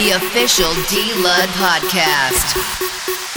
The official D Lud podcast.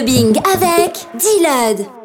Avec D-Lud.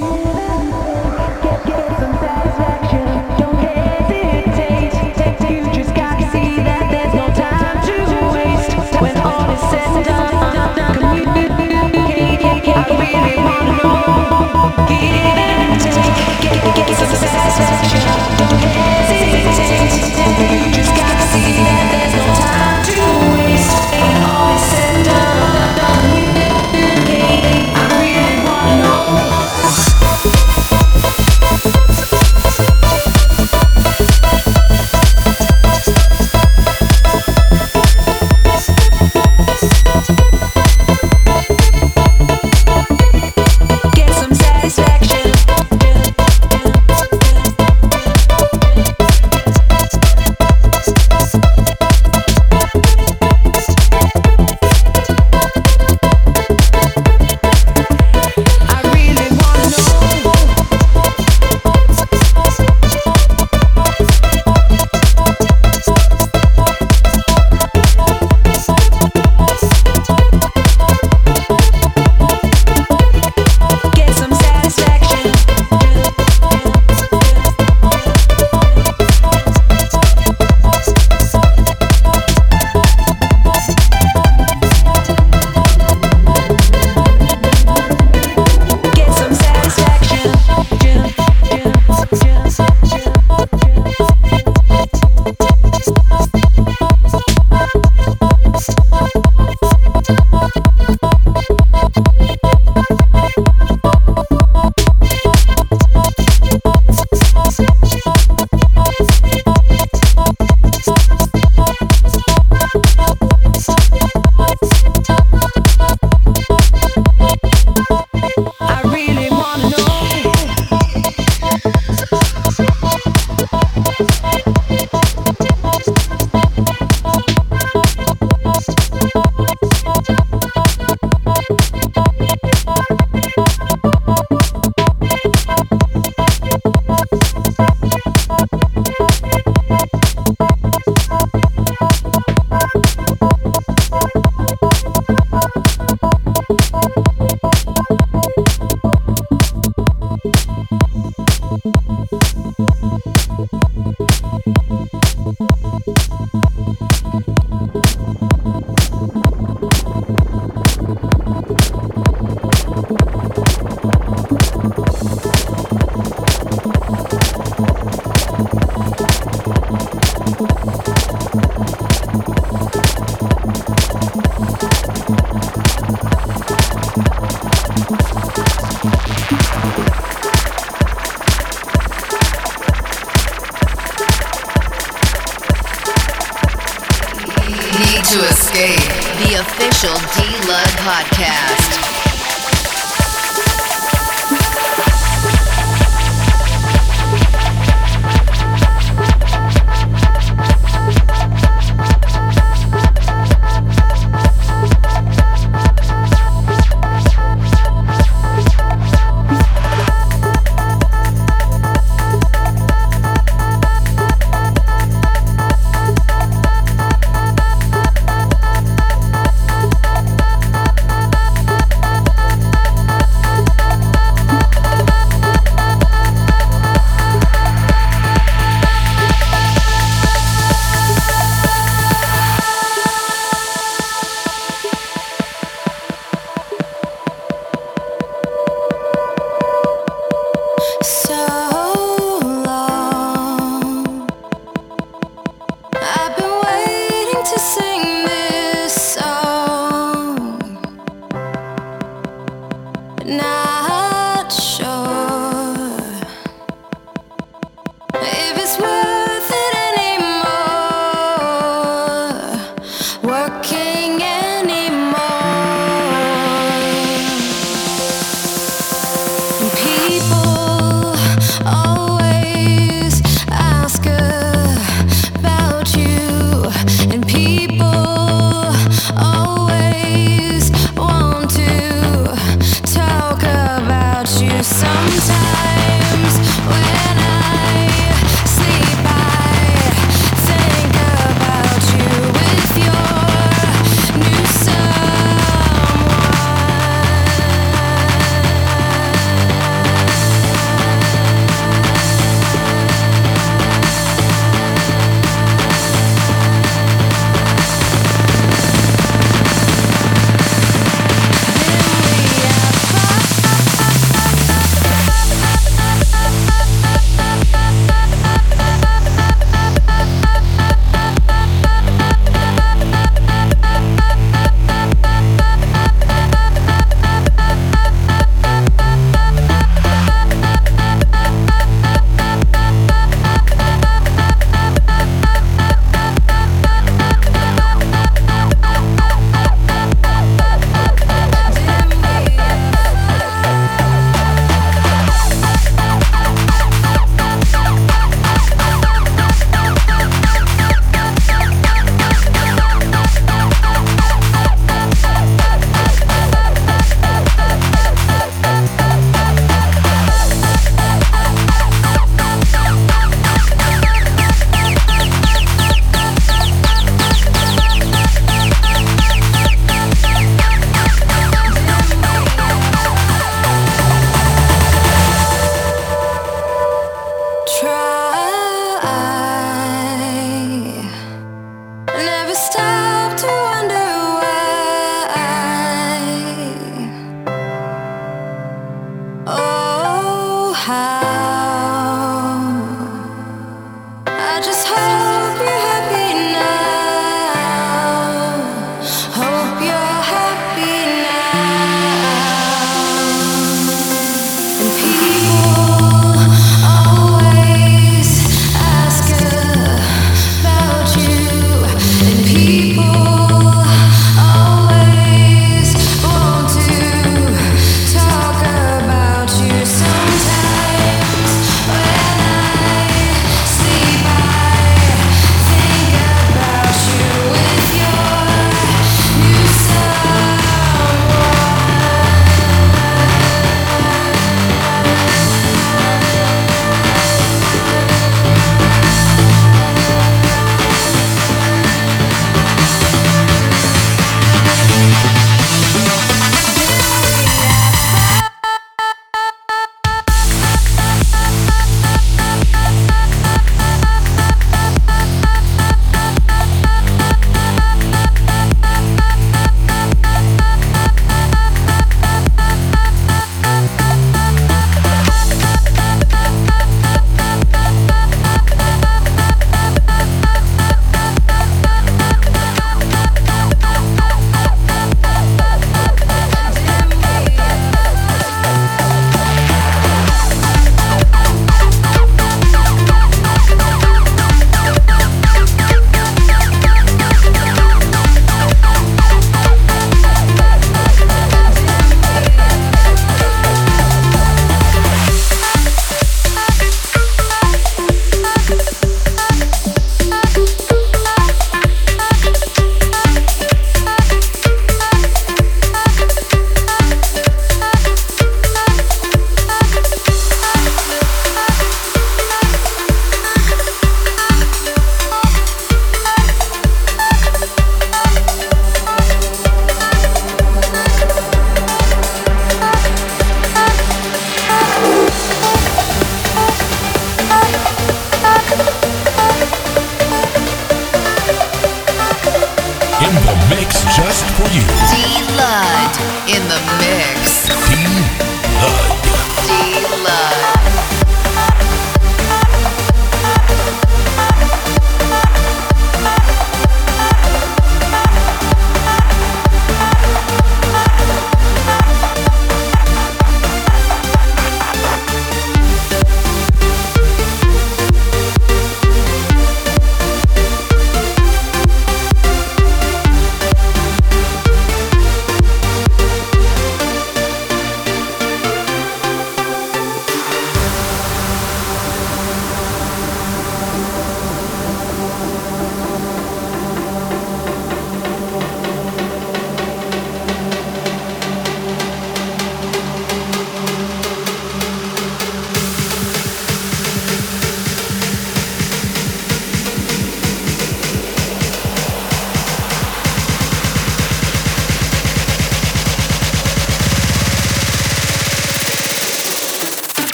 Oh.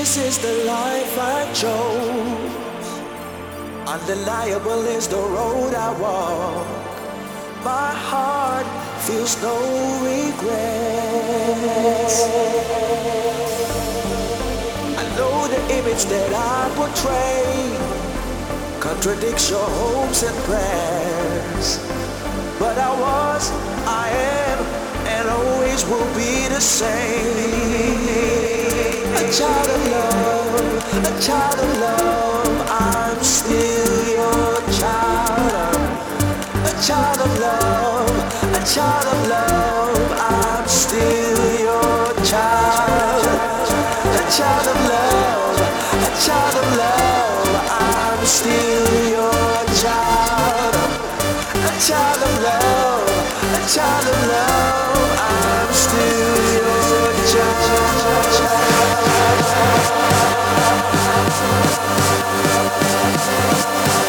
This is the life I chose. Undeniable is the road I walk. My heart feels no regrets. I know the image that I portray contradicts your hopes and prayers. But I was, I am, and always will be the same. A child of love, a child of love, I'm still your of love.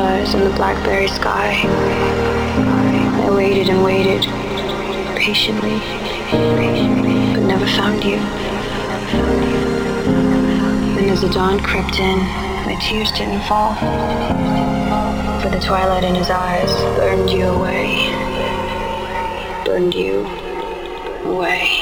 Stars in the blackberry sky. I waited and waited patiently, but never found you. And as the dawn crept in, my tears didn't fall. For the twilight in his eyes burned you away. Burned you away.